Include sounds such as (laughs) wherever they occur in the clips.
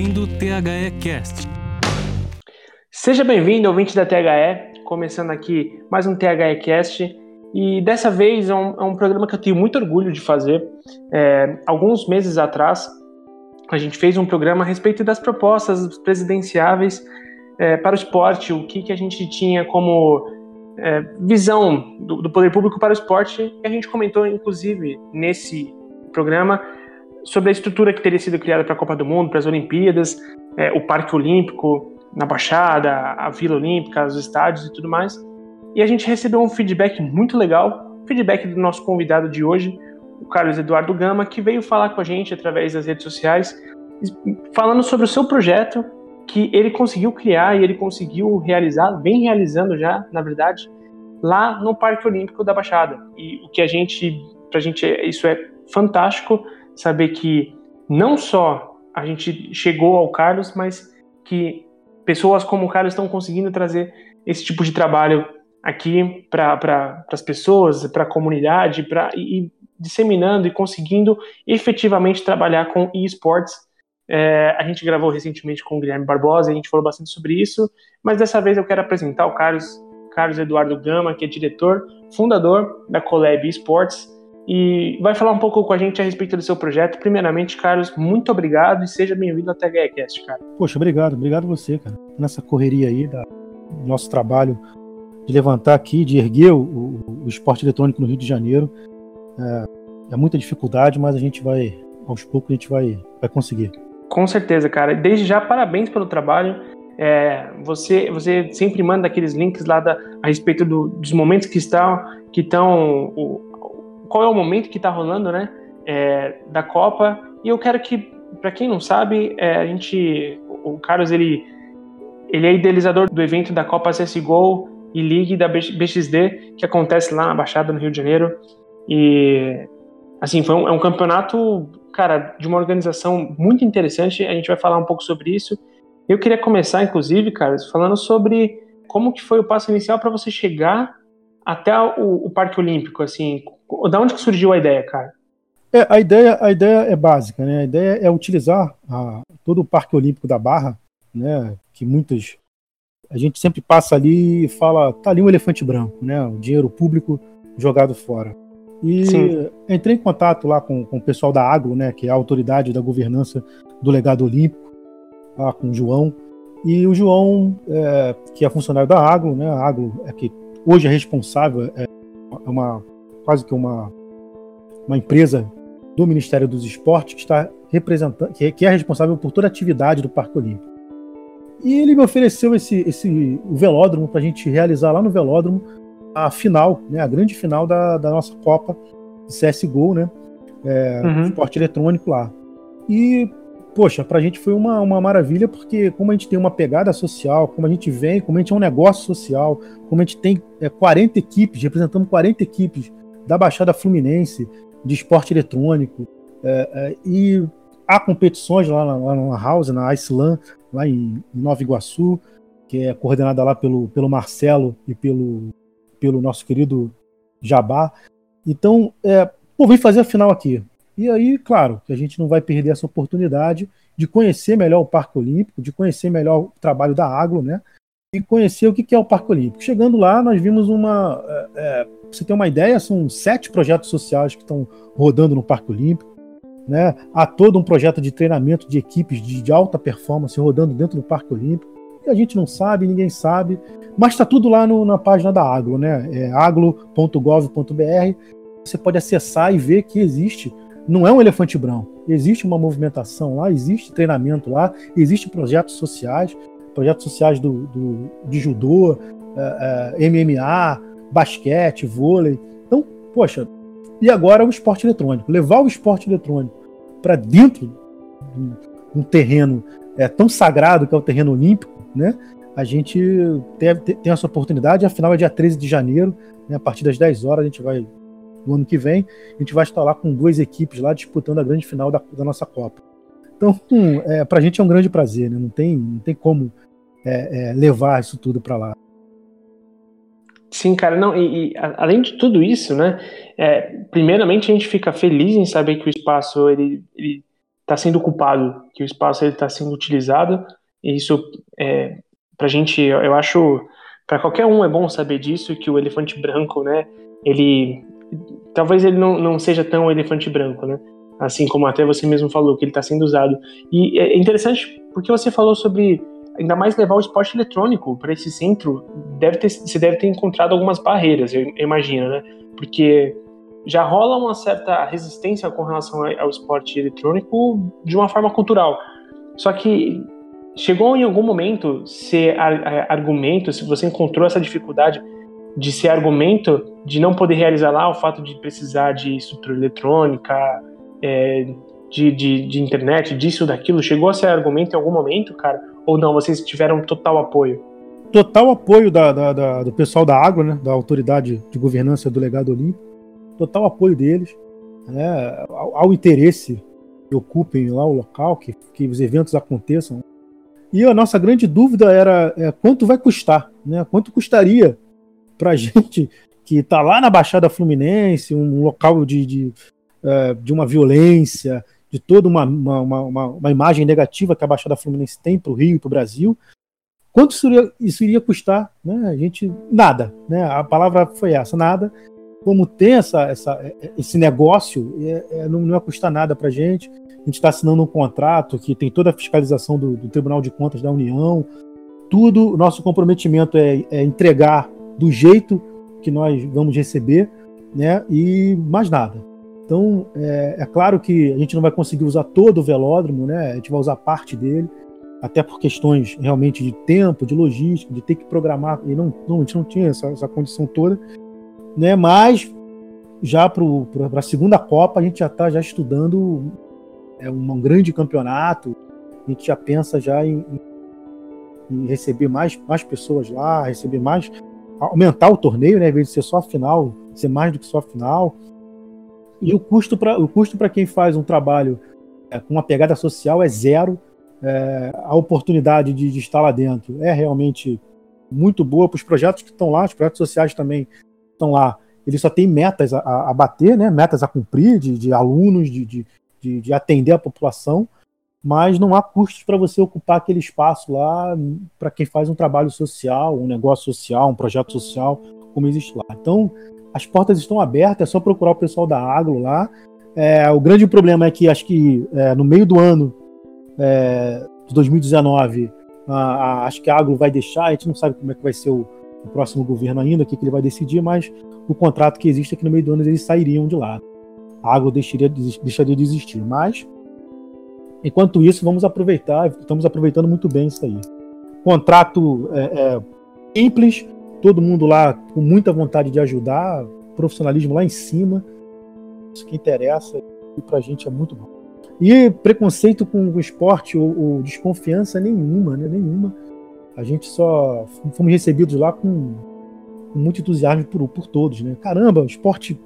ouvindo o THE Cast. Seja bem-vindo, ouvinte da THE, começando aqui mais um THE Cast. E dessa vez é um, é um programa que eu tenho muito orgulho de fazer. É, alguns meses atrás, a gente fez um programa a respeito das propostas presidenciáveis é, para o esporte, o que, que a gente tinha como é, visão do, do, poder público para o esporte. E a gente comentou, inclusive, nesse programa, sobre a estrutura que teria sido criada para a Copa do Mundo, para as Olimpíadas, é, o Parque Olímpico na Baixada, a Vila Olímpica, os estádios e tudo mais. E a gente recebeu um feedback muito legal, feedback do nosso convidado de hoje, o Carlos Eduardo Gama, que veio falar com a gente através das redes sociais, falando sobre o seu projeto que ele conseguiu criar e ele conseguiu realizar, vem realizando já, na verdade, lá no Parque Olímpico da Baixada. E o que a gente, pra gente, isso é fantástico, saber que não só a gente chegou ao Carlos, mas que pessoas como o Carlos estão conseguindo trazer esse tipo de trabalho aqui para pra, as pessoas, para a comunidade, pra, e, e disseminando e conseguindo efetivamente trabalhar com esportes. É, a gente gravou recentemente com o Guilherme Barbosa, a gente falou bastante sobre isso, mas dessa vez eu quero apresentar o Carlos, Carlos Eduardo Gama, que é diretor, fundador da Colab Esports, e vai falar um pouco com a gente a respeito do seu projeto. Primeiramente, Carlos, muito obrigado e seja bem-vindo ao THEcast, cara. Poxa, obrigado, obrigado você, cara. Nessa correria aí da, do nosso trabalho de levantar aqui, de erguer o, o, o esporte eletrônico no Rio de Janeiro. É, é, muita dificuldade, mas a gente vai, aos poucos, a gente vai, vai conseguir. Com certeza, cara. Desde já, parabéns pelo trabalho. É, você, você sempre manda aqueles links lá da, a respeito do, dos momentos que estão, que estão qual é o momento que está rolando, né, é, da Copa. E eu quero que, para quem não sabe, é, a gente, o Carlos ele, ele é idealizador do evento da Copa CS:GO e League da BXD que acontece lá na Baixada no Rio de Janeiro. E assim foi um, é um campeonato, cara, de uma organização muito interessante. A gente vai falar um pouco sobre isso. Eu queria começar, inclusive, Carlos, falando sobre como que foi o passo inicial para você chegar até o, o Parque Olímpico, assim, da onde que surgiu a ideia, cara? É, a ideia, a ideia é básica, né? A ideia é utilizar a, todo o Parque Olímpico da Barra, né? Que muitas a gente sempre passa ali e fala, tá ali um elefante branco, né? O dinheiro público jogado fora. E Sim. entrei em contato lá com, com o pessoal da Agro, né? Que é a autoridade da governança do legado olímpico, lá com o João. E o João, é, que é funcionário da Agro, né? A Agro é que hoje é responsável, é uma quase que uma, uma empresa do Ministério dos Esportes que está representando, que é, que é responsável por toda a atividade do Parque Olímpico. E ele me ofereceu esse, esse o velódromo para a gente realizar lá no velódromo a final, né, a grande final da, da nossa Copa CSGO, né, é, uhum. esporte eletrônico lá. E, poxa, para a gente foi uma, uma maravilha, porque como a gente tem uma pegada social, como a gente vem, como a gente é um negócio social, como a gente tem é, 40 equipes, representamos 40 equipes da Baixada Fluminense de esporte eletrônico. É, é, e há competições lá na, lá na House, na Iceland, lá em, em, Nova Iguaçu, que é coordenada lá pelo, pelo Marcelo e pelo, pelo nosso querido Jabá. Então, é, pô, vem fazer a final aqui. E aí, claro, que a gente não vai perder essa oportunidade de conhecer melhor o Parque Olímpico, de conhecer melhor o trabalho da Agro, né? E conhecer o que é o Parque Olímpico. Chegando lá, nós vimos uma. É, é você ter uma ideia, são sete projetos sociais que estão rodando no Parque Olímpico. Né? Há todo um projeto de treinamento de equipes de, de alta performance rodando dentro do Parque Olímpico. E a gente não sabe, ninguém sabe, mas está tudo lá no, na página da Aglo, né? É aglo.gov.br. Você pode acessar e ver que existe. Não é um elefante branco. Existe uma movimentação lá, existe treinamento lá, existem projetos sociais, projetos sociais do, do de judô, é, é, MMA, basquete, vôlei. Então, poxa, e agora o esporte eletrônico. Levar o esporte eletrônico para dentro de um terreno é, tão sagrado que é o terreno olímpico, né? A gente tem, tem essa oportunidade, afinal é dia 13 de janeiro, né, a partir das 10 horas a gente vai, do ano que vem, a gente vai estar lá com duas equipes lá disputando a grande final da, da nossa Copa. Então, hum, é, para a gente é um grande prazer, né? não, tem, não tem como é, é, levar isso tudo para lá. Sim, cara, não, e, e além de tudo isso, né, é, primeiramente a gente fica feliz em saber que o espaço, ele, está sendo ocupado, que o espaço está sendo utilizado, e isso é, para a gente, eu acho, para qualquer um é bom saber disso, que o elefante branco, né, ele, talvez ele não, não seja tão elefante branco, né, assim como até você mesmo falou, que ele está sendo usado. E é interessante porque você falou sobre ainda mais levar o esporte eletrônico para esse centro, deve ter, você deve ter encontrado algumas barreiras, eu, imagino, né? Porque já rola uma certa resistência com relação ao esporte eletrônico de uma forma cultural. Só que chegou em algum momento ser argumento, se você encontrou essa dificuldade de ser argumento de não poder realizar lá o fato de precisar de estrutura eletrônica, é, de, de, de, internet, disso, daquilo, chegou a ser argumento em algum momento, cara? Ou não, vocês tiveram total apoio? Total apoio da, da, da, do pessoal da água, né, da autoridade de governança do legado olímpico, total apoio deles né, ao, ao interesse que ocupem lá o local, que, que os eventos aconteçam. E a nossa grande dúvida era é, quanto vai custar, né? Quanto custaria para a (laughs) gente que está lá na Baixada Fluminense, um local de, de, é, de uma violência, de toda uma, uma, uma, uma, imagem negativa que a Baixada Fluminense tem para o Rio e para o Brasil. Quanto isso iria, isso iria custar? Né? A gente. Nada. Né? A palavra foi essa, nada. Como tem essa, essa, esse negócio, é, é, não, não ia custar nada para a gente. A gente está assinando um contrato que tem toda a fiscalização do, do, Tribunal de Contas da União. Tudo, nosso comprometimento é, é entregar do jeito que nós vamos receber, né? E mais nada. Então, é, é, claro que a gente não vai conseguir usar todo o velódromo, né? A gente vai usar parte dele, até por questões realmente de tempo, de logística, de ter que programar, e não, não a gente não tinha essa, essa condição toda, né? Mas já para a segunda Copa a gente já está já estudando é, um, um, grande campeonato, a gente já pensa já em, em, receber mais, mais pessoas lá, receber mais, aumentar o torneio, né? Em vez de ser só a final, ser mais do que só a final. E o custo para quem faz um trabalho é, com uma pegada social é zero. É, a oportunidade de, de, estar lá dentro é realmente muito boa para os projetos que estão lá, os projetos sociais também estão lá. Eles só têm metas a, a bater, né? metas a cumprir de, de alunos, de, de, de, atender a população, mas não há custos para você ocupar aquele espaço lá para quem faz um trabalho social, um negócio social, um projeto social, como existe lá. Então, as portas estão abertas, é só procurar o pessoal da Agro lá. É, o grande problema é que acho que é, no meio do ano é, de 2019, a, a, acho que a Agro vai deixar, a gente não sabe como é que vai ser o, o próximo governo ainda, o que, que, ele vai decidir, mas o contrato que existe é que no meio do ano eles sairiam de lá. A Agro deixaria, deixaria de existir. Mas, enquanto isso, vamos aproveitar, estamos aproveitando muito bem isso aí. Contrato é, é simples, todo mundo lá com muita vontade de ajudar, profissionalismo lá em cima. Isso que interessa e pra gente é muito bom. E preconceito com o esporte ou, ou desconfiança nenhuma, né? Nenhuma. A gente só fomos recebidos lá com, com muito entusiasmo por, por todos, né? Caramba, esporte,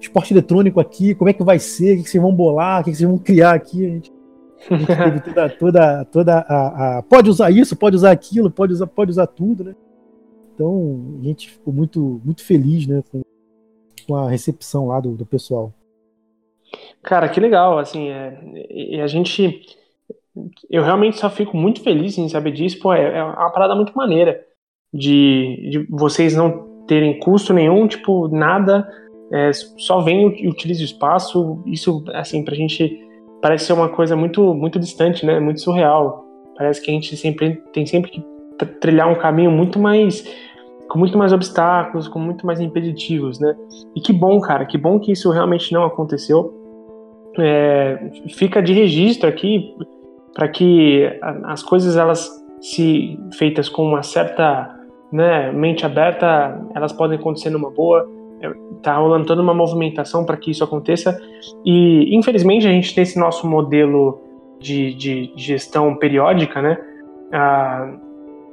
esporte eletrônico aqui, como é que vai ser? O que vocês vão bolar? O que vocês vão criar aqui? A a gente teve toda, toda, toda a, a, Pode usar isso, pode usar aquilo, pode usar, pode usar tudo, né? Então a gente ficou muito, muito feliz né, com, com a recepção lá do, do pessoal. Cara, que legal, assim, é, e a gente, eu realmente só fico muito feliz em saber disso, pô, é, é uma parada muito maneira de, de vocês não terem custo nenhum, tipo, nada, é, só vem e utiliza o espaço, isso, assim, pra gente parece ser uma coisa muito, muito distante, né, muito surreal, parece que a gente sempre tem sempre que trilhar um caminho muito mais com muito mais obstáculos, com muito mais impeditivos, né? E que bom, cara, que bom que isso realmente não aconteceu. É, fica de registro aqui para que as coisas elas se feitas com uma certa né, mente aberta, elas podem acontecer numa boa. É, tá rolando toda uma movimentação para que isso aconteça. E infelizmente a gente tem esse nosso modelo de, de gestão periódica, né? Ah,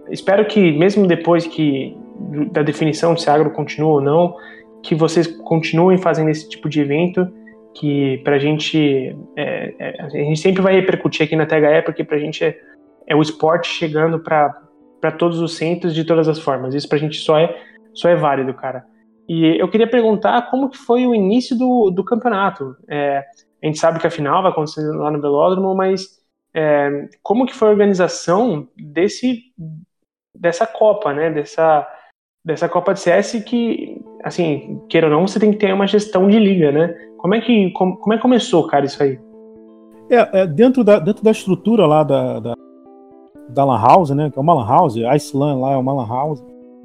espero que mesmo depois que da definição se agro continua ou não, que vocês continuem fazendo esse tipo de evento, que para a gente, é, é, a gente sempre vai repercutir aqui na THE, porque para a gente é, é, o esporte chegando para todos os centros de todas as formas. Isso para a gente só é, só é válido, cara. E eu queria perguntar como que foi o início do, do campeonato. É, A gente sabe que a final vai acontecer lá no Velódromo, mas é, como que foi a organização desse dessa Copa, né? Dessa dessa Copa de CS que, assim, queira ou não, você tem que ter uma gestão de liga, né? Como é que como, como é que começou, cara, isso aí? É, é dentro da dentro da estrutura lá da, da da Lan House, né? Que é uma Lan House, a Iceland lá é uma Lan House,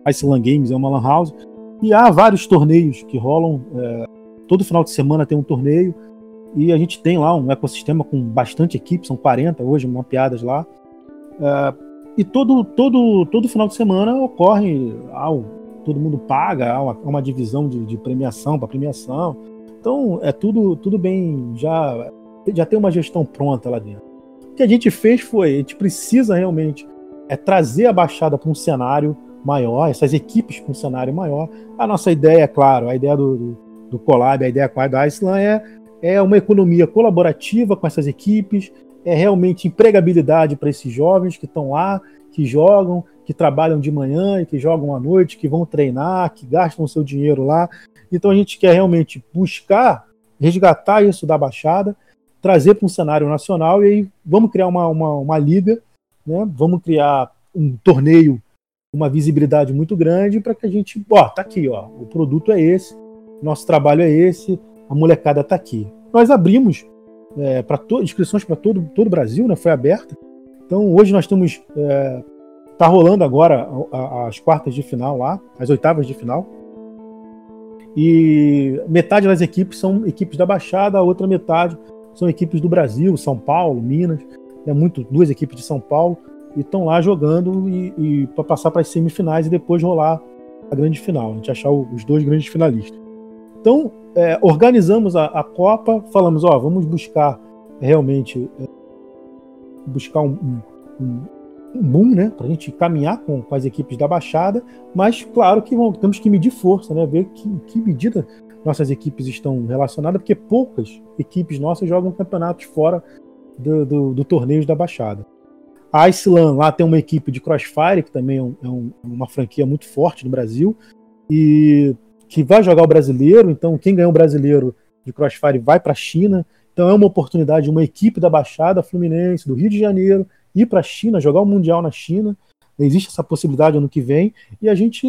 Iceland Games é uma Lan House. E há vários torneios que rolam. É, todo final de semana tem um torneio. E a gente tem lá um ecossistema com bastante equipe, são 40 hoje mapeadas lá. É, e todo, todo, todo final de semana ocorre, todo mundo paga, há uma, uma divisão de, de premiação para premiação. Então é tudo, tudo bem, já, já tem uma gestão pronta lá dentro. O que a gente fez foi, a gente precisa realmente é trazer a Baixada para um cenário maior, essas equipes com um cenário maior. A nossa ideia, claro, a ideia do, do, do Collab, a ideia com a é, é uma economia colaborativa com essas equipes, é realmente empregabilidade para esses jovens que estão lá, que jogam, que trabalham de manhã e que jogam à noite, que vão treinar, que gastam seu dinheiro lá. Então a gente quer realmente buscar resgatar isso da Baixada, trazer para um cenário nacional e aí vamos criar uma, uma, uma liga, né? vamos criar um torneio uma visibilidade muito grande para que a gente, ó, tá aqui, ó, o produto é esse, nosso trabalho é esse, a molecada tá aqui. Nós abrimos é, para inscrições para todo todo o Brasil, né? Foi aberta. Então hoje nós estamos é, tá rolando agora as quartas de final lá, as oitavas de final. E metade das equipes são equipes da Baixada, a outra metade são equipes do Brasil, São Paulo, Minas, é muito duas equipes de São Paulo e estão lá jogando e, e para passar para as semifinais e depois rolar a grande final, a gente achar os dois grandes finalistas. Então, é, organizamos a, a, Copa, falamos, ó, vamos buscar realmente é, buscar um, um, um boom, né, para a gente caminhar com, com, as equipes da Baixada, mas claro que vamos, temos que medir força, né, ver que, que medida nossas equipes estão relacionadas, porque poucas equipes nossas jogam campeonatos fora do, do, do torneio da Baixada. A Iceland lá tem uma equipe de Crossfire, que também é, um, é, um, uma franquia muito forte no Brasil, e que vai jogar o brasileiro. Então, quem ganhou o brasileiro de Crossfire vai para a China. Então, é uma oportunidade de uma equipe da Baixada Fluminense, do Rio de Janeiro, ir para a China, jogar o Mundial na China. Existe essa possibilidade ano que vem. E a gente,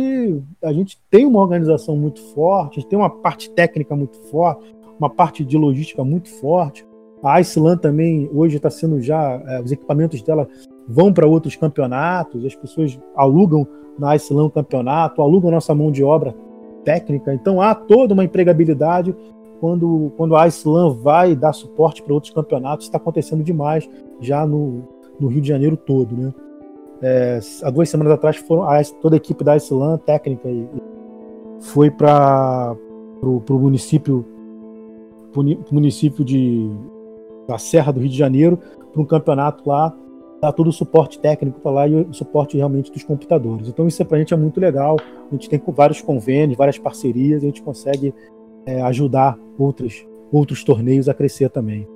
a gente tem uma organização muito forte, tem uma parte técnica muito forte, uma parte de logística muito forte. A Iceland também hoje está sendo já, é, os equipamentos dela vão para outros campeonatos, as pessoas alugam na Iceland o campeonato, alugam nossa mão de obra técnica. Então há toda uma empregabilidade quando, quando a Iceland vai dar suporte para outros campeonatos. Está acontecendo demais já no, no Rio de Janeiro todo. Né? É, há duas semanas atrás foram a, toda a equipe da Iceland técnica e, foi para o município município de da Serra do Rio de Janeiro para um campeonato lá dá todo o suporte técnico para lá e o suporte realmente dos computadores. Então isso para a gente é muito legal. A gente tem vários convênios, várias parcerias, a gente consegue é, ajudar outros, outros torneios a crescer também.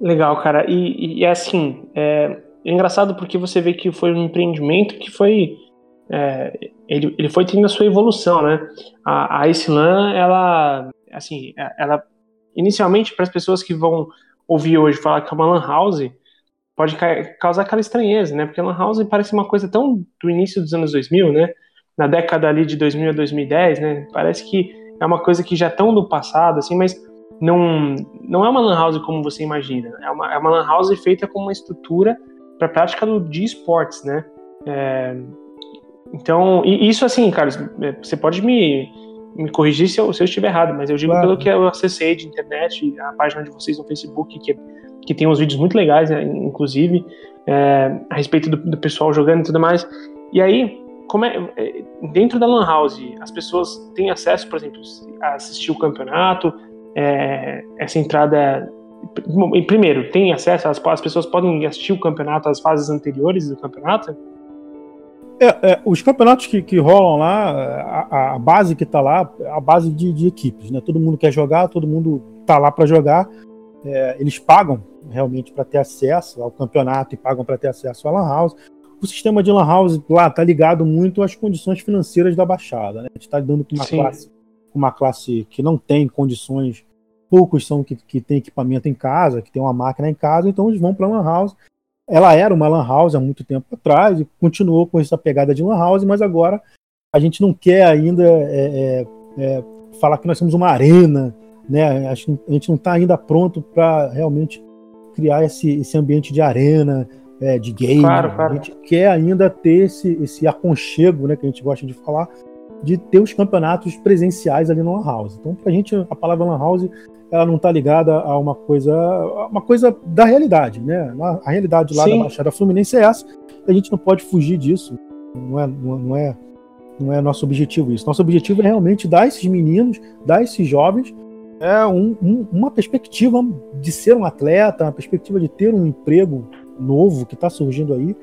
Legal, cara. E, e é assim, é, é, engraçado porque você vê que foi um empreendimento que foi é, ele, ele foi tendo a sua evolução, né? A, a ela, assim, ela inicialmente para as pessoas que vão ouvir hoje falar que é uma lan house, pode causar aquela estranheza, né? Porque Lan House parece uma coisa tão do início dos anos 2000, né? Na década ali de 2000 a 2010, né? Parece que é uma coisa que já é tão do passado, assim, mas não, não é uma Lan House como você imagina. É uma, é uma Lan House feita com uma estrutura para prática do, de esportes, né? É, então, e isso assim, Carlos, é, você pode me, me corrigir se eu, se eu estiver errado, mas eu digo claro. pelo que eu acessei de internet, a página de vocês no Facebook, que é que tem uns vídeos muito legais, né, inclusive, é, a respeito do, do, pessoal jogando e tudo mais. E aí, como é, é, dentro da Lan House, as pessoas têm acesso, por exemplo, a assistir o campeonato, é, essa entrada. Primeiro, tem acesso, as, as pessoas podem assistir o campeonato, as fases anteriores do campeonato? É, é, os campeonatos que, que rolam lá, a, a, base que está lá, a base de, de, equipes, né? Todo mundo quer jogar, todo mundo está lá para jogar. É, eles pagam realmente para ter acesso ao campeonato e pagam para ter acesso à Lan House. O sistema de Lan House lá está ligado muito às condições financeiras da Baixada. Né? A gente está lidando com uma classe, uma classe que não tem condições poucos são que, que têm equipamento em casa, que tem uma máquina em casa, então eles vão para a Lan House. Ela era uma Lan House há muito tempo atrás e continuou com essa pegada de Lan House, mas agora a gente não quer ainda é, é, é, falar que nós somos uma arena, né? Acho que a gente não está ainda pronto para realmente criar esse, esse ambiente de arena, é, de game. Claro, claro. A gente quer ainda ter esse, esse aconchego, né, que a gente gosta de falar, de ter os campeonatos presenciais ali no Lan House. Então, para a gente, a palavra Lan House ela não está ligada a uma coisa, uma coisa da realidade, né? A realidade lá Sim. da Baixada Fluminense é essa. A gente não pode fugir disso. Não é, não é, não é nosso objetivo isso. Nosso objetivo é realmente dar esses meninos, dar esses jovens é um, um, uma perspectiva de ser um atleta, uma perspectiva de ter um emprego novo que está surgindo aí.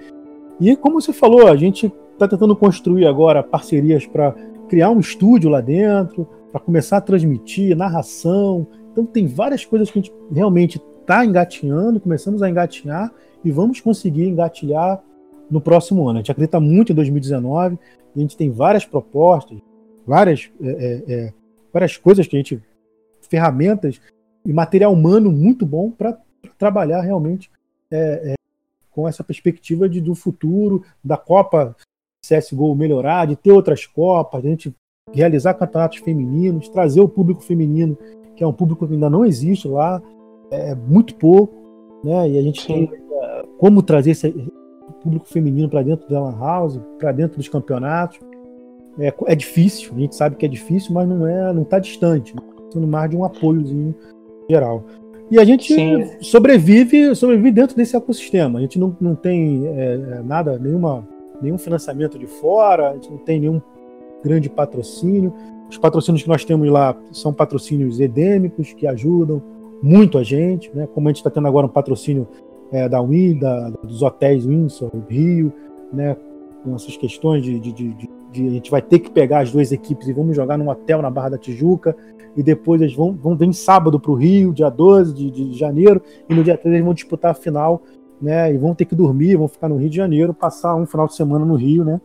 E como você falou, a gente está tentando construir agora parcerias para criar um estúdio lá dentro, para começar a transmitir narração. Então tem várias coisas que a gente realmente está engatinhando, começamos a engatinhar e vamos conseguir engatilhar no próximo ano. A gente acredita muito em 2019, a gente tem várias propostas, várias, é, é, é várias coisas que a gente ferramentas e material humano muito bom para trabalhar realmente é, é, com essa perspectiva de, do futuro, da Copa CSGO melhorar, de ter outras Copas, a gente realizar campeonatos femininos, trazer o público feminino, que é um público que ainda não existe lá, é muito pouco, né? E a gente Sim. tem é, como trazer esse público feminino para dentro da Lan House, para dentro dos campeonatos. É, é, difícil, a gente sabe que é difícil, mas não é, não está distante. Né? Precisando mais de um apoiozinho geral. E a gente Sim. sobrevive, sobrevive dentro desse ecossistema. A gente não, não tem é, é, nada, nenhuma, nenhum financiamento de fora, a gente não tem nenhum grande patrocínio. Os patrocínios que nós temos lá são patrocínios endêmicos que ajudam muito a gente, né? Como a gente está tendo agora um patrocínio é, da Win, da, dos hotéis Windsor, Rio, né? Com essas questões de, de, de, de, a gente vai ter que pegar as duas equipes e vamos jogar num hotel na Barra da Tijuca e depois eles vão, vão vir sábado para o Rio, dia 12 de, de janeiro, e no dia 3 eles vão disputar a final, né? E vão ter que dormir, vão ficar no Rio de Janeiro, passar um final de semana no Rio, né?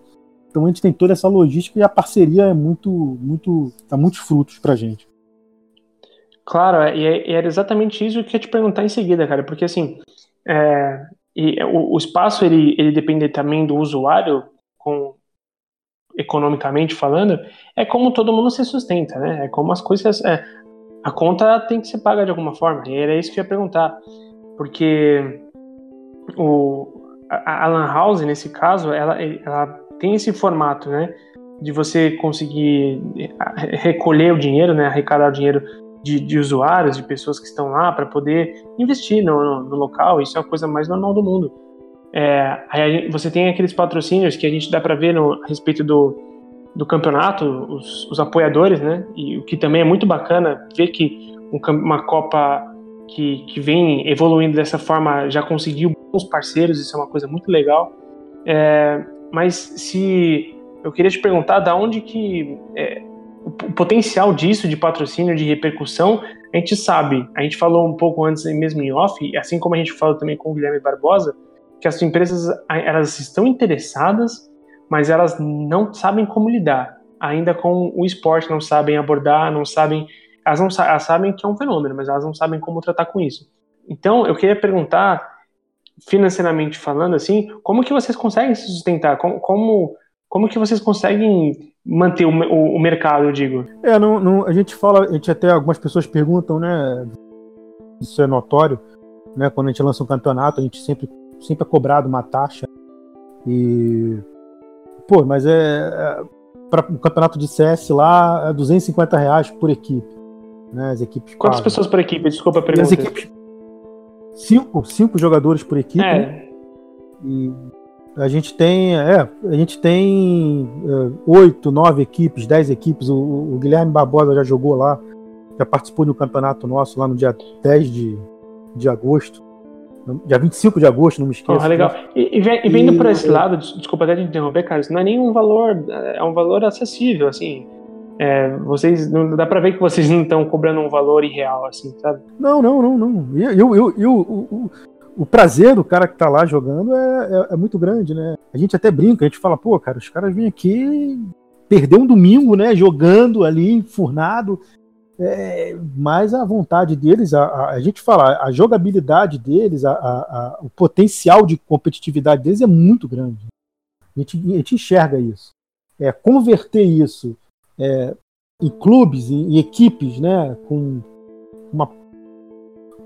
Então a gente tem toda essa logística e a parceria é muito, muito, dá muitos frutos pra gente. Claro, é, e era exatamente isso que eu ia te perguntar em seguida, cara, porque assim, é, e o, o, espaço ele, ele depende também do usuário, com economicamente falando, é como todo mundo se sustenta, né? É como as coisas. É, a conta tem que ser paga de alguma forma. E era isso que eu ia perguntar. Porque o, a, Lan House, nesse caso, ela, ela tem esse formato, né? De você conseguir recolher o dinheiro, né? Arrecadar o dinheiro de, de usuários, de pessoas que estão lá para poder investir no, no, no, local. Isso é a coisa mais normal do mundo. É, você tem aqueles patrocínios que a gente dá para ver no, a respeito do, do campeonato, os, os, apoiadores, né? E o que também é muito bacana ver que um, uma Copa que, que vem evoluindo dessa forma já conseguiu bons parceiros, isso é uma coisa muito legal. É, mas se eu queria te perguntar, da onde que é, o potencial disso de patrocínio, de repercussão, a gente sabe. A gente falou um pouco antes mesmo em off, assim como a gente falou também com o Guilherme Barbosa que as empresas elas estão interessadas, mas elas não sabem como lidar ainda com o esporte, não sabem abordar, não sabem, elas não elas sabem que é um fenômeno, mas elas não sabem como tratar com isso. Então, eu queria perguntar, financeiramente falando, assim, como que vocês conseguem se sustentar? Como, como, como que vocês conseguem manter o, o, o mercado, eu digo? É, não, não, a gente fala, a gente até algumas pessoas perguntam, né? Isso é notório, né? Quando a gente lança um campeonato, a gente sempre sempre é cobrado uma taxa. E. Pô, mas é. é para o um campeonato de CS lá, é 250 reais por equipe. Né, as equipes Quantas pagam. pessoas por equipe? Desculpa a pergunta. As equipes, cinco, cinco jogadores por equipe. É. Né? E a gente tem, é, a gente tem é, oito, nove equipes, dez equipes. O, o, Guilherme Barbosa já jogou lá, já participou de um campeonato nosso lá no dia 10 de, de agosto. Dia 25 de agosto, não me esqueço. Oh, legal. E, e, vem, e vendo por esse lado, desculpa até te interromper, cara, isso não é nenhum valor, é um valor acessível, assim. É, vocês não dá para ver que vocês não estão cobrando um valor irreal, assim, sabe? Não, não, não, não. Eu, eu, eu, o, o prazer do cara que tá lá jogando é, é, é, muito grande, né? A gente até brinca, a gente fala, pô, cara, os caras vêm aqui perder um domingo, né? Jogando ali, enfurnado, é, mas a vontade deles, a, a, a, gente fala, a jogabilidade deles, a, a, o potencial de competitividade deles é muito grande. A gente, a gente enxerga isso. É, converter isso é, em clubes, em, em, equipes, né, com uma,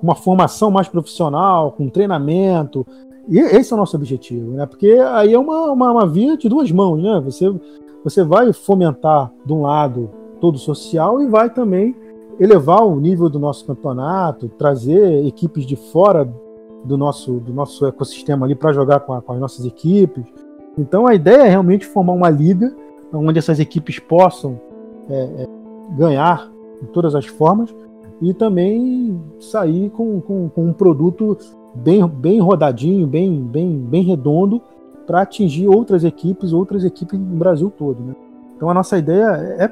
uma formação mais profissional, com treinamento, e esse é o nosso objetivo, né? Porque aí é uma, uma, uma via de duas mãos, né? Você, você vai fomentar, de um lado, todo social e vai também elevar o nível do nosso campeonato, trazer equipes de fora do nosso, do nosso ecossistema ali para jogar com, a, com, as nossas equipes. Então a ideia é realmente formar uma liga onde essas equipes possam é, é, ganhar de todas as formas e também sair com, com, com um produto bem, bem rodadinho, bem, bem, bem redondo para atingir outras equipes, outras equipes no Brasil todo. Né? Então a nossa ideia é,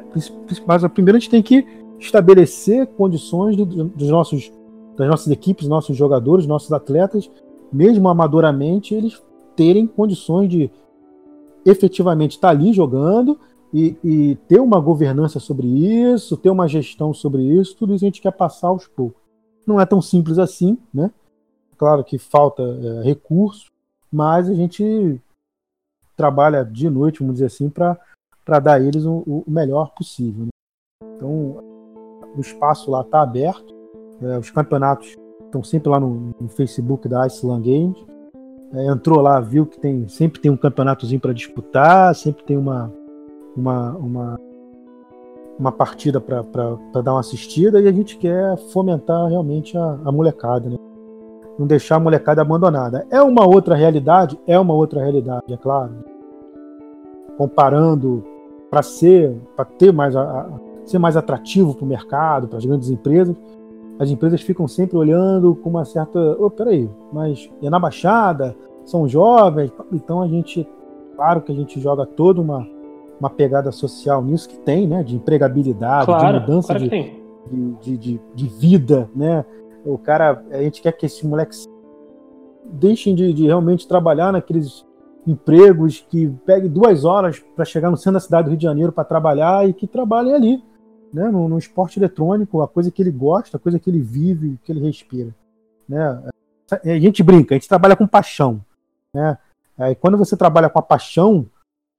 mas primeiro a gente tem que estabelecer condições do, dos nossos, das nossas equipes, nossos jogadores, nossos atletas, mesmo amadoramente, eles terem condições de efetivamente estar ali jogando e, e, ter uma governança sobre isso, ter uma gestão sobre isso, tudo isso a gente quer passar aos poucos. Não é tão simples assim, né? Claro que falta é, recurso, mas a gente trabalha dia e noite, vamos dizer assim, para dar a eles o, o melhor possível. Né? Então, o espaço lá está aberto. É, os campeonatos estão sempre lá no, no Facebook da Iceland Games. É, entrou lá, viu que tem sempre tem um campeonatozinho para disputar, sempre tem uma, uma, uma, uma partida para dar uma assistida e a gente quer fomentar realmente a, a molecada, né? não deixar a molecada abandonada. É uma outra realidade? É uma outra realidade, é claro. Comparando para ser, para ter mais a, a ser mais atrativo para o mercado, para as grandes empresas, as empresas ficam sempre olhando com uma certa. Oh, peraí, mas é na Baixada, são jovens, então a gente, claro que a gente joga toda uma, uma pegada social nisso que tem, né? De empregabilidade, claro, de mudança claro de, de, de, de, vida, né? O cara, a gente quer que esses moleques deixem de, de realmente trabalhar naqueles empregos que peguem duas horas para chegar no centro da cidade do Rio de Janeiro para trabalhar e que trabalhem ali né, no, no, esporte eletrônico, a coisa que ele gosta, a coisa que ele vive, que ele respira. Né? A gente brinca, a gente trabalha com paixão. Né? Aí, quando você trabalha com a paixão,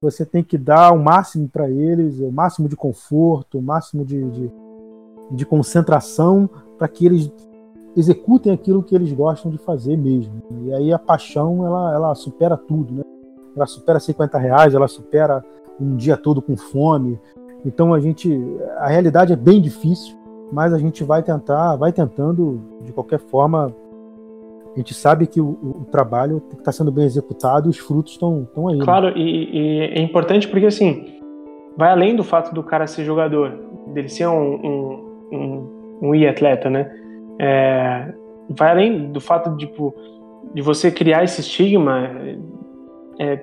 você tem que dar o máximo para eles, o máximo de conforto, o máximo de, de, de concentração para que eles executem aquilo que eles gostam de fazer mesmo. E aí a paixão ela, ela supera tudo, né? Ela supera 50 reais, ela supera um dia todo com fome, então a gente, a realidade é bem difícil, mas a gente vai tentar, vai tentando de qualquer forma. A gente sabe que o, o trabalho está sendo bem executado os frutos estão aí. Né? Claro, e, e, é importante porque assim vai além do fato do cara ser jogador, dele ser um, um, um, um e-atleta, né? É, vai além do fato de, tipo, de você criar esse estigma é,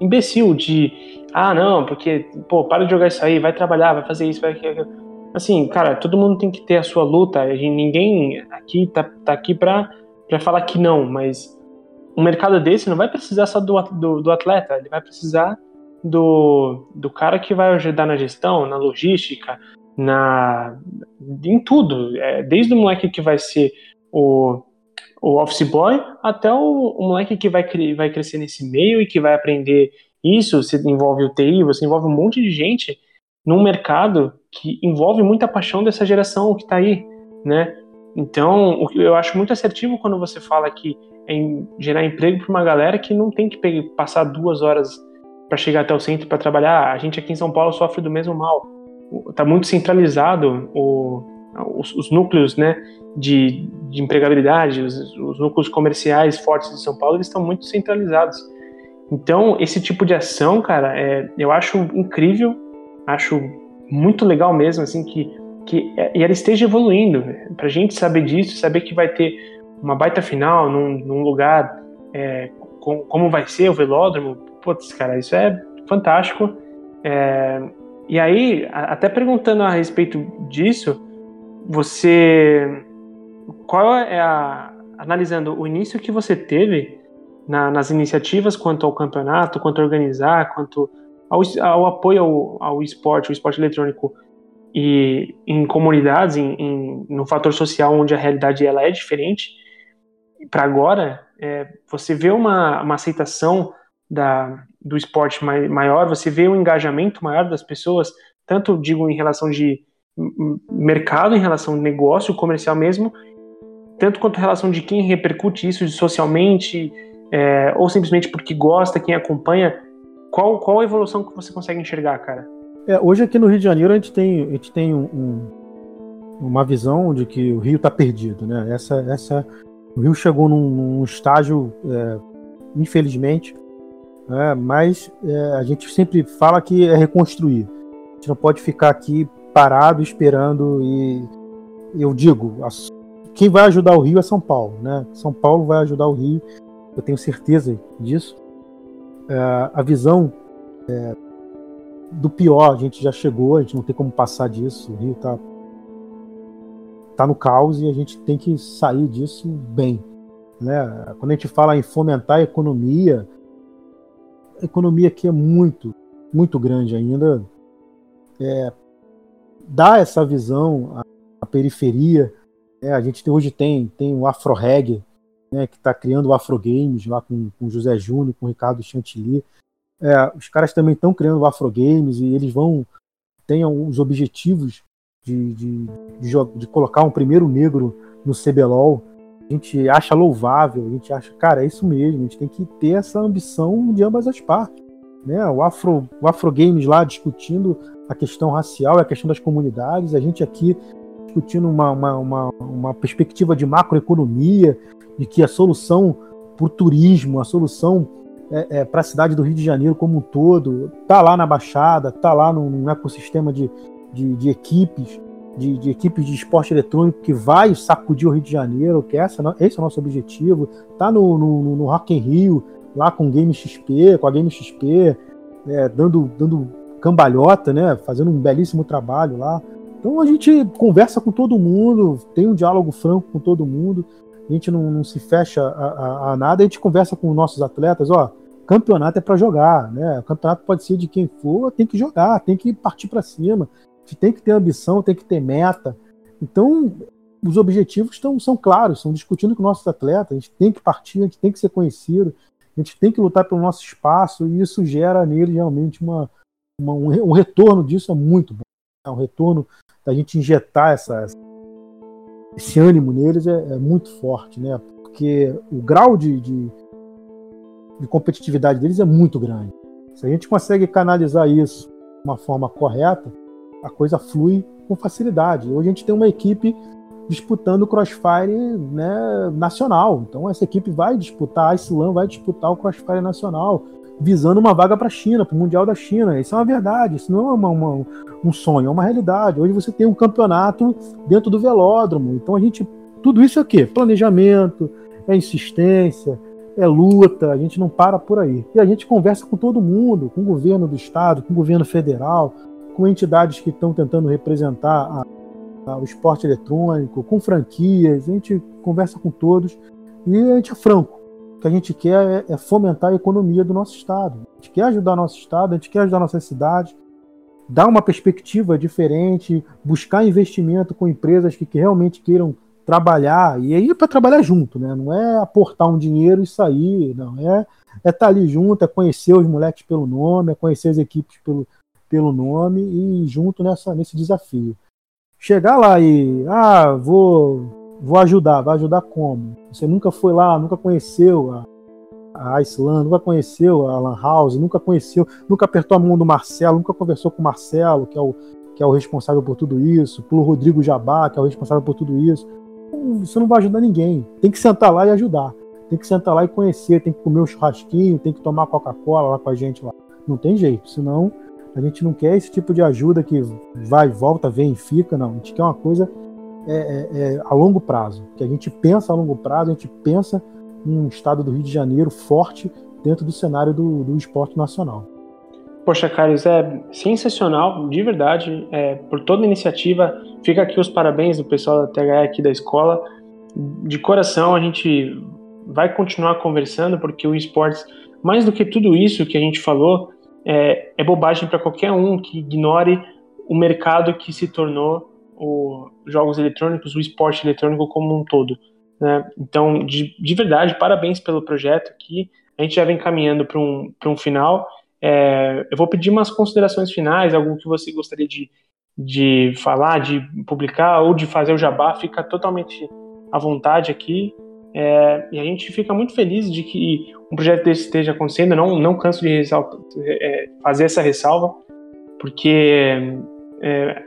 imbecil de ah, não, porque, pô, para de jogar isso aí, vai trabalhar, vai fazer isso, vai aquilo. Assim, cara, todo mundo tem que ter a sua luta. ninguém aqui tá, tá aqui pra, pra falar que não, mas um mercado desse não vai precisar só do, do, do atleta, ele vai precisar do, do cara que vai ajudar na gestão, na logística, na em tudo. É, desde o moleque que vai ser o, o office boy até o, o moleque que vai, vai crescer nesse meio e que vai aprender isso você envolve o TI, você envolve um monte de gente num mercado que envolve muita paixão dessa geração que está aí, né? Então, eu acho muito assertivo quando você fala que é em gerar emprego para uma galera que não tem que passar duas horas para chegar até o centro para trabalhar. A gente aqui em São Paulo sofre do mesmo mal. Está muito centralizado o, os, os, núcleos, né, de, de empregabilidade, os, os núcleos comerciais fortes de São Paulo, eles estão muito centralizados. Então, esse tipo de ação, cara, é, eu acho incrível, acho muito legal mesmo, assim, que, que é, ela esteja evoluindo. Pra gente saber disso, saber que vai ter uma baita final num, num lugar é, com, como vai ser o velódromo, putz, cara, isso é fantástico. É, e aí, até perguntando a respeito disso, você. Qual é a. Analisando o início que você teve na, nas iniciativas quanto ao campeonato, quanto a organizar, quanto ao, ao apoio ao, ao esporte, o esporte eletrônico e em comunidades, em, em, no fator social onde a realidade ela é diferente, para agora, é, você vê uma, uma aceitação da, do esporte maior, você vê um engajamento maior das pessoas, tanto digo em relação de mercado, em relação de negócio comercial mesmo, tanto quanto em relação de quem repercute isso socialmente, é, ou simplesmente porque gosta, quem acompanha. Qual, qual a evolução que você consegue enxergar, cara? É, hoje aqui no Rio de Janeiro a gente tem, a gente tem um, um, uma visão de que o Rio está perdido, né? Essa, essa, o Rio chegou num, num estágio, é, infelizmente, é, mas a gente sempre fala que é reconstruir. A gente não pode ficar aqui parado esperando e eu digo, a, quem vai ajudar o Rio é São Paulo, né? São Paulo vai ajudar o Rio, eu tenho certeza disso. É, a visão é, do pior a gente já chegou, a gente não tem como passar disso. O Rio tá, tá no caos e a gente tem que sair disso bem. Né? Quando a gente fala em fomentar a economia, a economia aqui é muito, muito grande ainda. É, dá essa visão à, à periferia. Né? A gente hoje tem, tem o Afro Reggae, né, que está criando o Afro Games lá com, com José Júnior, com Ricardo Chantilly. É, os caras também estão criando o Afro Games e eles vão têm os objetivos de, de, de, de, colocar um primeiro negro no CBLOL. A gente acha louvável, a gente acha, cara, é isso mesmo, a gente tem que ter essa ambição de ambas as partes. Né? O, Afro, o Afro Games lá discutindo a questão racial, a questão das comunidades, a gente aqui discutindo uma, uma, uma, uma perspectiva de macroeconomia, de que a solução para o turismo, a solução é, é, para a cidade do Rio de Janeiro como um todo, tá lá na Baixada, tá lá num, num ecossistema de, de, de equipes, de, de, equipes de esporte eletrônico que vai sacudir o Rio de Janeiro, que essa, esse é o nosso objetivo, tá no, no, no Rock in Rio, lá com Game XP, com a Game XP, é, dando, dando cambalhota, né, fazendo um belíssimo trabalho lá. Então a gente conversa com todo mundo, tem um diálogo franco com todo mundo, a gente não, não se fecha a, a, a, nada, a gente conversa com nossos atletas, ó, campeonato é para jogar, né? O campeonato pode ser de quem for, tem que jogar, tem que partir para cima, tem que ter ambição, tem que ter meta. Então, os objetivos são claros, são discutindo com nossos atletas, a gente tem que partir, a gente tem que ser conhecido, a gente tem que lutar pelo nosso espaço, e isso gera nele realmente uma, uma um, retorno disso é muito bom. É um retorno da gente injetar essa, esse ânimo neles é, é, muito forte, né? Porque o grau de, de de competitividade deles é muito grande. Se a gente consegue canalizar isso de uma forma correta, a coisa flui com facilidade. Hoje a gente tem uma equipe disputando o Crossfire né, nacional. Então essa equipe vai disputar, a Islam vai disputar o Crossfire nacional, visando uma vaga para a China, para o Mundial da China. Isso é uma verdade, isso não é uma, uma, um sonho, é uma realidade. Hoje você tem um campeonato dentro do velódromo. Então a gente. Tudo isso é o quê? Planejamento, é insistência, é luta, a gente não para por aí. E a gente conversa com todo mundo, com o governo do estado, com o governo federal, com entidades que estão tentando representar a, a, o esporte eletrônico, com franquias, a gente conversa com todos e a gente é franco. O que a gente quer é, é fomentar a economia do nosso estado. A gente quer ajudar nosso estado, a gente quer ajudar nossa cidade, dar uma perspectiva diferente, buscar investimento com empresas que, que realmente queiram trabalhar, e aí é para trabalhar junto, né? Não é aportar um dinheiro e sair, não. É é estar tá ali junto, é conhecer os moleques pelo nome, é conhecer as equipes pelo, pelo nome e junto nessa, nesse desafio. Chegar lá e, ah, vou, vou ajudar, vai ajudar como? Você nunca foi lá, nunca conheceu a, a Iceland, nunca conheceu a Lan House, nunca conheceu, nunca apertou a mão do Marcelo, nunca conversou com o Marcelo, que é o, que é o responsável por tudo isso, pelo Rodrigo Jabá, que é o responsável por tudo isso você não vai ajudar ninguém. Tem que sentar lá e ajudar. Tem que sentar lá e conhecer, tem que comer um churrasquinho, tem que tomar Coca-Cola lá com a gente lá. Não tem jeito, senão a gente não quer esse tipo de ajuda que vai, volta, vem e fica, não. A gente quer uma coisa é, é, é, a longo prazo, que a gente pensa a longo prazo, a gente pensa num estado do Rio de Janeiro forte dentro do cenário do, do esporte nacional. Poxa, Carlos, é sensacional, de verdade, é, por toda a iniciativa. Fica aqui os parabéns do pessoal da THE aqui da escola. De coração, a gente vai continuar conversando, porque o esportes, mais do que tudo isso que a gente falou, é, é bobagem para qualquer um que ignore o mercado que se tornou os jogos eletrônicos, o esporte eletrônico como um todo. Né? Então, de, de verdade, parabéns pelo projeto aqui. A gente já vem caminhando para um, um final. É, eu vou pedir umas considerações finais, algo que você gostaria de, de falar, de publicar ou de fazer o jabá, fica totalmente à vontade aqui. É, e a gente fica muito feliz de que um projeto desse esteja acontecendo. Não, não canso de é, fazer essa ressalva, porque é,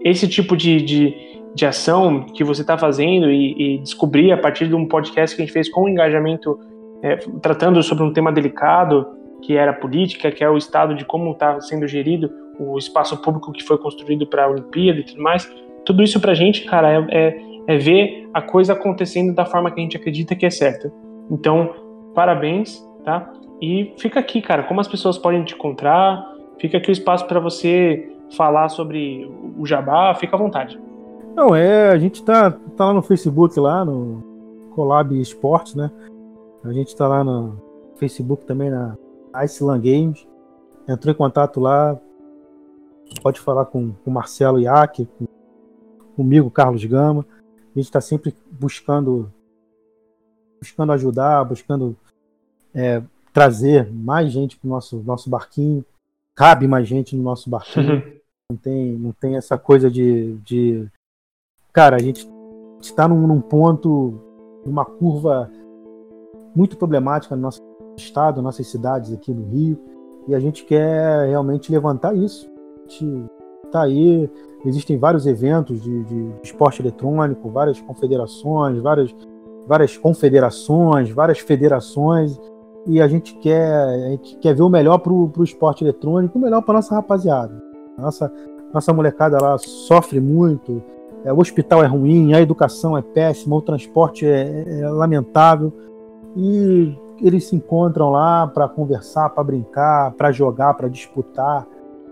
esse tipo de, de, de, ação que você está fazendo e, e, descobrir a partir de um podcast que a gente fez com engajamento, é, tratando sobre um tema delicado, que era política, que é o estado de como está sendo gerido o espaço público que foi construído para a Olimpíada e tudo mais. Tudo isso para a gente, cara, é, é, é ver a coisa acontecendo da forma que a gente acredita que é certa. Então, parabéns, tá? E fica aqui, cara, como as pessoas podem te encontrar, fica aqui o espaço para você falar sobre o Jabá, fica à vontade. Não, é, a gente tá, tá lá no Facebook, lá no Collab Esportes, né? A gente tá lá no Facebook também, na Iceland Games. Entrou em contato lá, pode falar com o Marcelo Iac, com, comigo, Carlos Gama. A gente está sempre buscando buscando ajudar, buscando é, trazer mais gente para o nosso, nosso barquinho. Cabe mais gente no nosso barquinho. (laughs) Não tem, não tem essa coisa de. de... Cara, a gente está num, num ponto, numa curva muito problemática no nosso estado, nossas cidades aqui no Rio, e a gente quer realmente levantar isso. A gente tá aí, existem vários eventos de, de esporte eletrônico, várias confederações, várias, várias confederações, várias federações, e a gente quer, a gente quer ver o melhor para o esporte eletrônico, o melhor para nossa rapaziada. Nossa, nossa molecada lá sofre muito, é, o hospital é ruim, a educação é péssima, o transporte é, é lamentável. E eles se encontram lá para conversar, para brincar, para jogar, para disputar,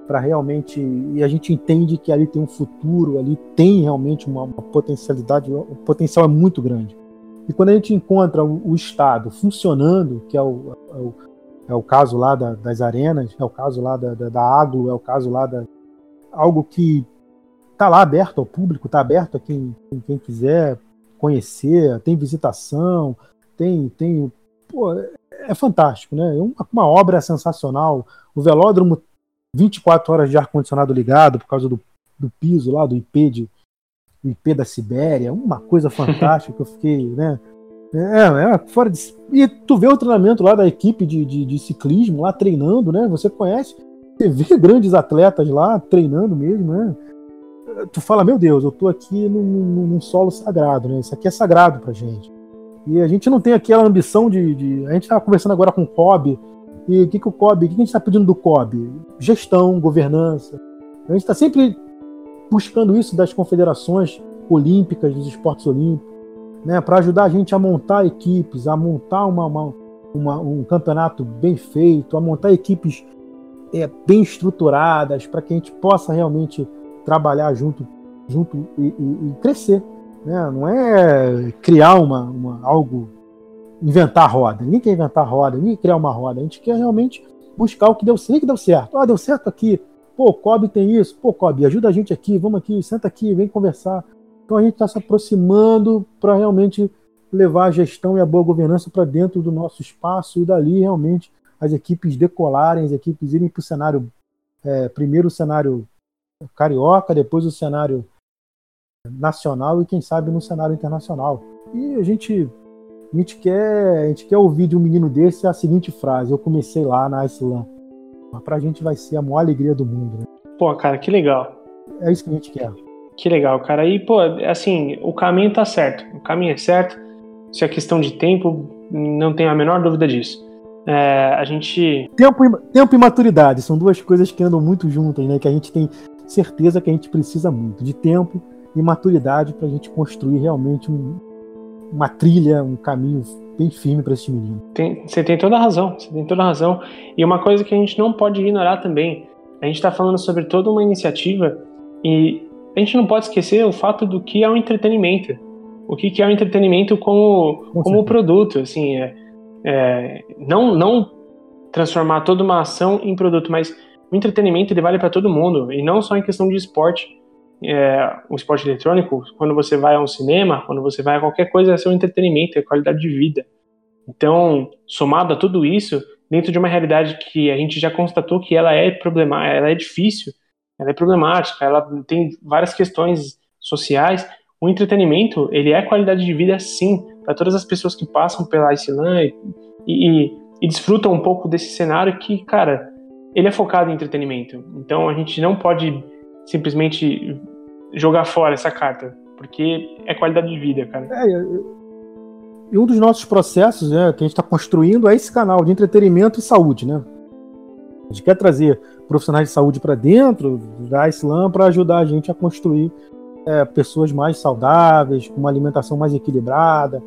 para realmente. E a gente entende que ali tem um futuro, ali tem realmente uma, uma potencialidade, o potencial é muito grande. E quando a gente encontra o, o Estado funcionando, que é o, é o é o caso lá da, das arenas, é o caso lá da, da, da é o caso lá da. algo que está lá aberto ao público, está aberto a quem, quem quiser conhecer, tem visitação, tem. tem pô, é fantástico, né? É uma, uma obra sensacional. O velódromo, 24 horas de ar-condicionado ligado por causa do, do piso lá, do IP de, IP da Sibéria, uma coisa (laughs) fantástica que eu fiquei, né? É, é, fora de. E tu vê o treinamento lá da equipe de, de, de, ciclismo lá treinando, né? Você conhece, você vê grandes atletas lá treinando mesmo, né? Tu fala, meu Deus, eu tô aqui num, num solo sagrado, né? Isso aqui é sagrado pra gente. E a gente não tem aquela ambição de. de... A gente tava conversando agora com o COB. E o que, que o COB, o que, que a gente tá pedindo do COB? Gestão, governança. A gente está sempre buscando isso das confederações olímpicas, dos esportes olímpicos né, para ajudar a gente a montar equipes, a montar uma, uma, uma, um campeonato bem feito, a montar equipes é, bem estruturadas, para que a gente possa realmente trabalhar junto, junto e, e, e crescer. Né? Não é criar uma, uma, algo, inventar roda. Ninguém quer inventar roda, ninguém quer criar uma roda. A gente quer realmente buscar o que deu, que deu certo. Ah, deu certo aqui. Pô, Kobe tem isso. Pô, Kobe, ajuda a gente aqui. Vamos aqui, senta aqui, vem conversar. Então a gente está se aproximando para realmente levar a gestão e a boa governança para dentro do nosso espaço e dali realmente as equipes decolarem, as equipes irem para o cenário, é, primeiro cenário carioca, depois o cenário nacional e quem sabe no cenário internacional. E a gente, a gente quer, a gente quer ouvir de um menino desse a seguinte frase: eu comecei lá na Iceland. Mas para a gente vai ser a maior alegria do mundo. Né? Pô, cara, que legal. É isso que a gente quer. Que legal, cara. E, pô, assim, o caminho tá certo. O caminho é certo. Se é questão de tempo, não tenho a menor dúvida disso. É, a gente. Tempo e, tempo e maturidade são duas coisas que andam muito juntas, né? Que a gente tem certeza que a gente precisa muito de tempo e maturidade para a gente construir realmente um, uma trilha, um caminho bem firme para esse menino. Tem, você tem toda a razão, você tem toda a razão. E uma coisa que a gente não pode ignorar também, a gente está falando sobre toda uma iniciativa e a gente não pode esquecer o fato do que é o entretenimento. O que, que é o entretenimento como, como produto, assim, é, é, não, não transformar toda uma ação em produto, mas o entretenimento ele vale para todo mundo, e não só em questão de esporte. É, um esporte eletrônico, quando você vai a um cinema, quando você vai a qualquer coisa, é seu entretenimento, é qualidade de vida. Então, somado a tudo isso, dentro de uma realidade que a gente já constatou que ela é problemática, ela é difícil, ela é problemática, ela tem várias questões sociais, o entretenimento, ele é qualidade de vida sim, para todas as pessoas que passam pela Iceland e, e, e desfrutam um pouco desse cenário que, cara, ele é focado em entretenimento. Então a gente não pode simplesmente jogar fora essa carta, porque é qualidade de vida, cara. É, e um dos nossos processos né, que a gente está construindo é esse canal de entretenimento e saúde, né? A gente quer trazer profissionais de saúde para dentro da Islam para ajudar a gente a construir é, pessoas mais saudáveis, com uma alimentação mais equilibrada,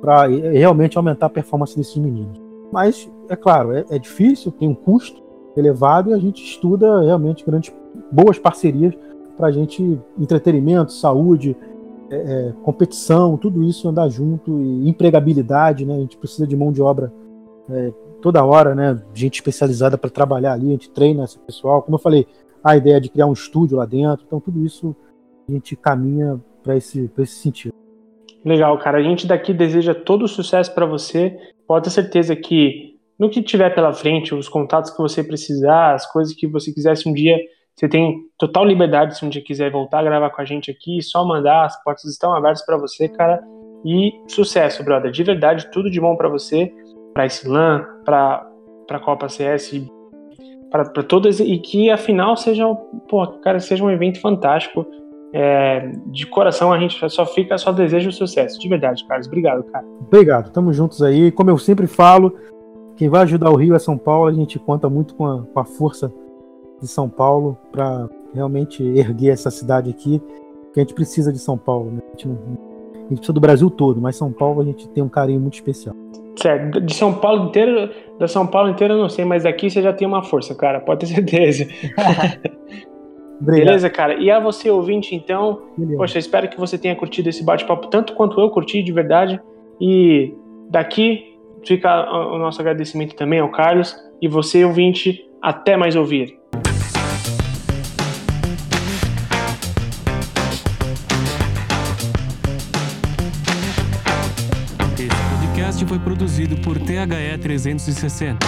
para realmente aumentar a performance desses meninos. Mas, é claro, é, é difícil, tem um custo elevado e a gente estuda realmente grandes, boas parcerias para a gente, entretenimento, saúde, é, é, competição, tudo isso andar junto e empregabilidade, né? A gente precisa de mão de obra é, toda hora, né? Gente especializada para trabalhar ali, a gente treina esse pessoal. Como eu falei, a ideia de criar um estúdio lá dentro, então tudo isso a gente caminha para esse, esse sentido. Legal, cara. A gente daqui deseja todo o sucesso para você. Pode ter certeza que no que tiver pela frente, os contatos que você precisar, as coisas que você quisesse um dia, você tem total liberdade se um dia quiser voltar a gravar com a gente aqui, só mandar, as portas estão abertas para você, cara. E sucesso, brother. De verdade, tudo de bom para você, para esse LAN, para para Copa CS, para todas e que afinal seja, pô, cara, seja um evento fantástico. É, de coração a gente só fica, só deseja o sucesso. De verdade, Carlos. Obrigado, cara. Obrigado. Tamo juntos aí. Como eu sempre falo, quem vai ajudar o Rio é São Paulo. A gente conta muito com a, com a força de São Paulo para realmente erguer essa cidade aqui. Que a gente precisa de São Paulo. Né? A, gente não, a gente precisa do Brasil todo, mas São Paulo a gente tem um carinho muito especial. Certo, de São Paulo inteiro, da São Paulo inteira eu não sei, mas aqui você já tem uma força, cara, pode ter certeza. (laughs) Beleza, cara? E a você, ouvinte, então, Beleza. poxa, espero que você tenha curtido esse bate-papo tanto quanto eu curti, de verdade. E daqui fica o nosso agradecimento também ao Carlos. E você, ouvinte, até mais ouvir. Esse podcast foi produzido por THE 360